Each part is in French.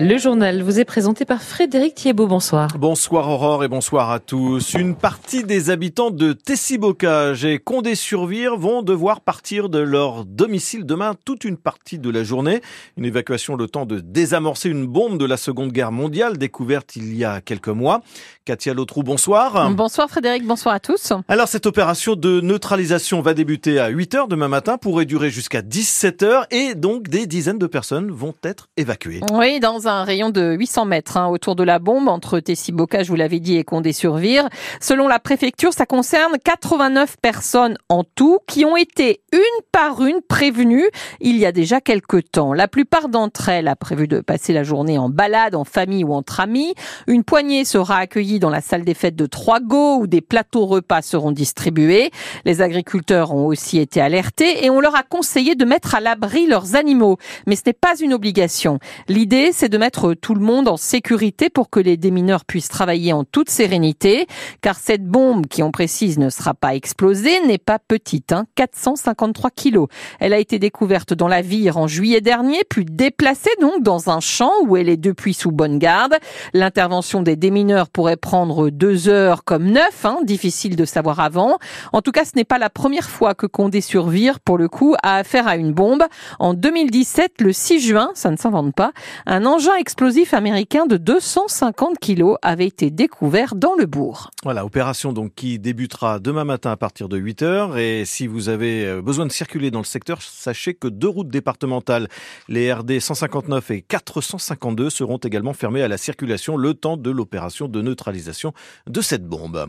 Le journal vous est présenté par Frédéric Thiebaud. Bonsoir. Bonsoir Aurore et bonsoir à tous. Une partie des habitants de Tessibocage et Condé-sur-Vire vont devoir partir de leur domicile demain toute une partie de la journée. Une évacuation le temps de désamorcer une bombe de la Seconde Guerre mondiale découverte il y a quelques mois. Katia Lotrou, bonsoir. Bonsoir Frédéric, bonsoir à tous. Alors cette opération de neutralisation va débuter à 8 heures demain matin, pourrait durer jusqu'à 17 heures et donc des dizaines de personnes vont être évacuées. Oui, dans un rayon de 800 mètres hein, autour de la bombe entre Tessiboca, je vous l'avais dit, et Condé-sur-Vire. Selon la préfecture, ça concerne 89 personnes en tout qui ont été une par une prévenues il y a déjà quelques temps. La plupart d'entre elles a prévu de passer la journée en balade, en famille ou entre amis. Une poignée sera accueillie dans la salle des fêtes de Trois-Gaux où des plateaux repas seront distribués. Les agriculteurs ont aussi été alertés et on leur a conseillé de mettre à l'abri leurs animaux. Mais ce n'est pas une obligation. L'idée, c'est de mettre tout le monde en sécurité pour que les démineurs puissent travailler en toute sérénité, car cette bombe, qui on précise ne sera pas explosée, n'est pas petite, hein, 453 kilos. Elle a été découverte dans la Vire en juillet dernier, puis déplacée donc dans un champ où elle est depuis sous bonne garde. L'intervention des démineurs pourrait prendre deux heures comme neuf, hein, difficile de savoir avant. En tout cas, ce n'est pas la première fois que Condé sur Vire, pour le coup, a affaire à une bombe. En 2017, le 6 juin, ça ne s'invente pas, un engin explosif américain de 250 kilos avait été découvert dans le bourg. Voilà, opération donc qui débutera demain matin à partir de 8 heures. Et si vous avez euh, besoin de circuler dans le secteur, sachez que deux routes départementales, les RD 159 et 452, seront également fermées à la circulation le temps de l'opération de neutralisation de cette bombe.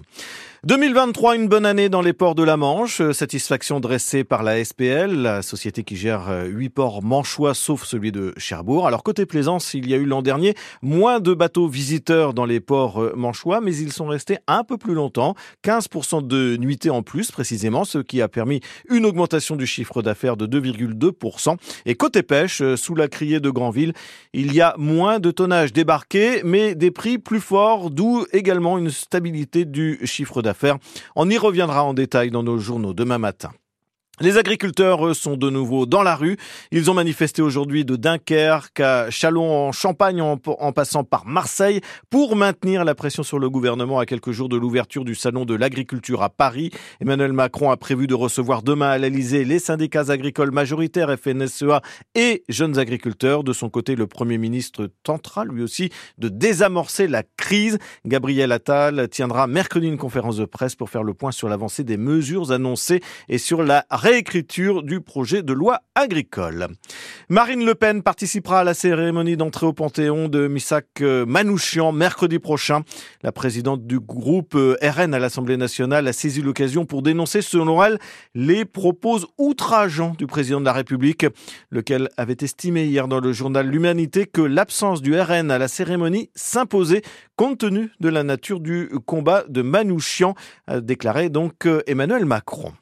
2023, une bonne année dans les ports de la Manche. Satisfaction dressée par la SPL, la société qui gère euh, huit ports manchois sauf celui de Cherbourg. Alors côté plaisance, il y a eu l'an dernier moins de bateaux visiteurs dans les ports euh, manchois, mais ils sont restés un peu plus longtemps, 15% de nuitées en plus précisément, ce qui a permis une augmentation du chiffre d'affaires de 2,2%. Et côté pêche, euh, sous la criée de Granville, il y a moins de tonnage débarqué, mais des prix plus forts, d'où également une stabilité du chiffre d'affaires on y reviendra en détail dans nos journaux demain matin. Les agriculteurs sont de nouveau dans la rue. Ils ont manifesté aujourd'hui de Dunkerque à Chalon en Champagne en, passant par Marseille pour maintenir la pression sur le gouvernement à quelques jours de l'ouverture du salon de l'agriculture à Paris. Emmanuel Macron a prévu de recevoir demain à l'Elysée les syndicats agricoles majoritaires FNSEA et jeunes agriculteurs. De son côté, le Premier ministre tentera lui aussi de désamorcer la crise. Gabriel Attal tiendra mercredi une conférence de presse pour faire le point sur l'avancée des mesures annoncées et sur la réécriture du projet de loi agricole. Marine Le Pen participera à la cérémonie d'entrée au Panthéon de Missak euh, Manouchian mercredi prochain. La présidente du groupe euh, RN à l'Assemblée nationale a saisi l'occasion pour dénoncer, selon elle, les propos outrageants du président de la République, lequel avait estimé hier dans le journal L'Humanité que l'absence du RN à la cérémonie s'imposait compte tenu de la nature du combat de Manouchian, a déclaré donc euh, Emmanuel Macron.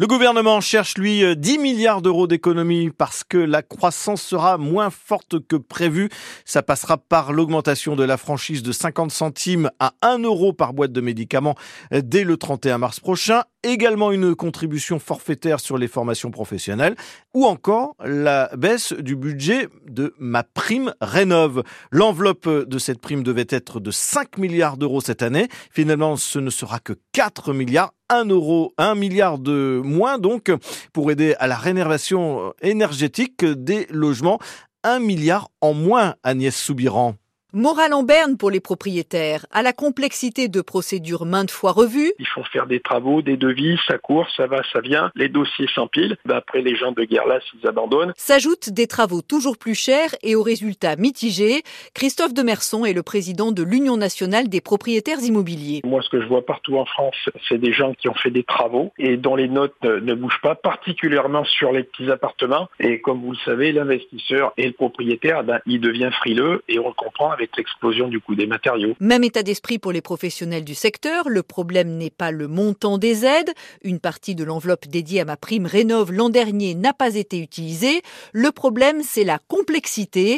Le gouvernement cherche, lui, 10 euh, milliards d'euros d'économies parce que la croissance sera moins forte que prévu. Ça passera par l'augmentation de la franchise de 50 centimes à 1 euro par boîte de médicaments euh, dès le 31 mars prochain. Également une contribution forfaitaire sur les formations professionnelles ou encore la baisse du budget de ma prime rénove. L'enveloppe de cette prime devait être de 5 milliards d'euros cette année. Finalement, ce ne sera que 4 milliards 1 euro, 1 milliard de moins donc pour aider à la rénovation énergétique des logements. 1 milliard en moins, Agnès Soubiran. Morale en berne pour les propriétaires, à la complexité de procédures maintes fois revues. Il faut faire des travaux, des devis, ça court, ça va, ça vient, les dossiers s'empilent. Ben, après, les gens de guerre là, s'ils abandonnent. S'ajoutent des travaux toujours plus chers et aux résultats mitigés. Christophe Demerson est le président de l'Union nationale des propriétaires immobiliers. Moi, ce que je vois partout en France, c'est des gens qui ont fait des travaux et dont les notes ne bougent pas, particulièrement sur les petits appartements. Et comme vous le savez, l'investisseur et le propriétaire, ben, il devient frileux et on le comprend avec l'explosion du coût des matériaux. Même état d'esprit pour les professionnels du secteur. Le problème n'est pas le montant des aides. Une partie de l'enveloppe dédiée à ma prime rénove l'an dernier n'a pas été utilisée. Le problème, c'est la complexité.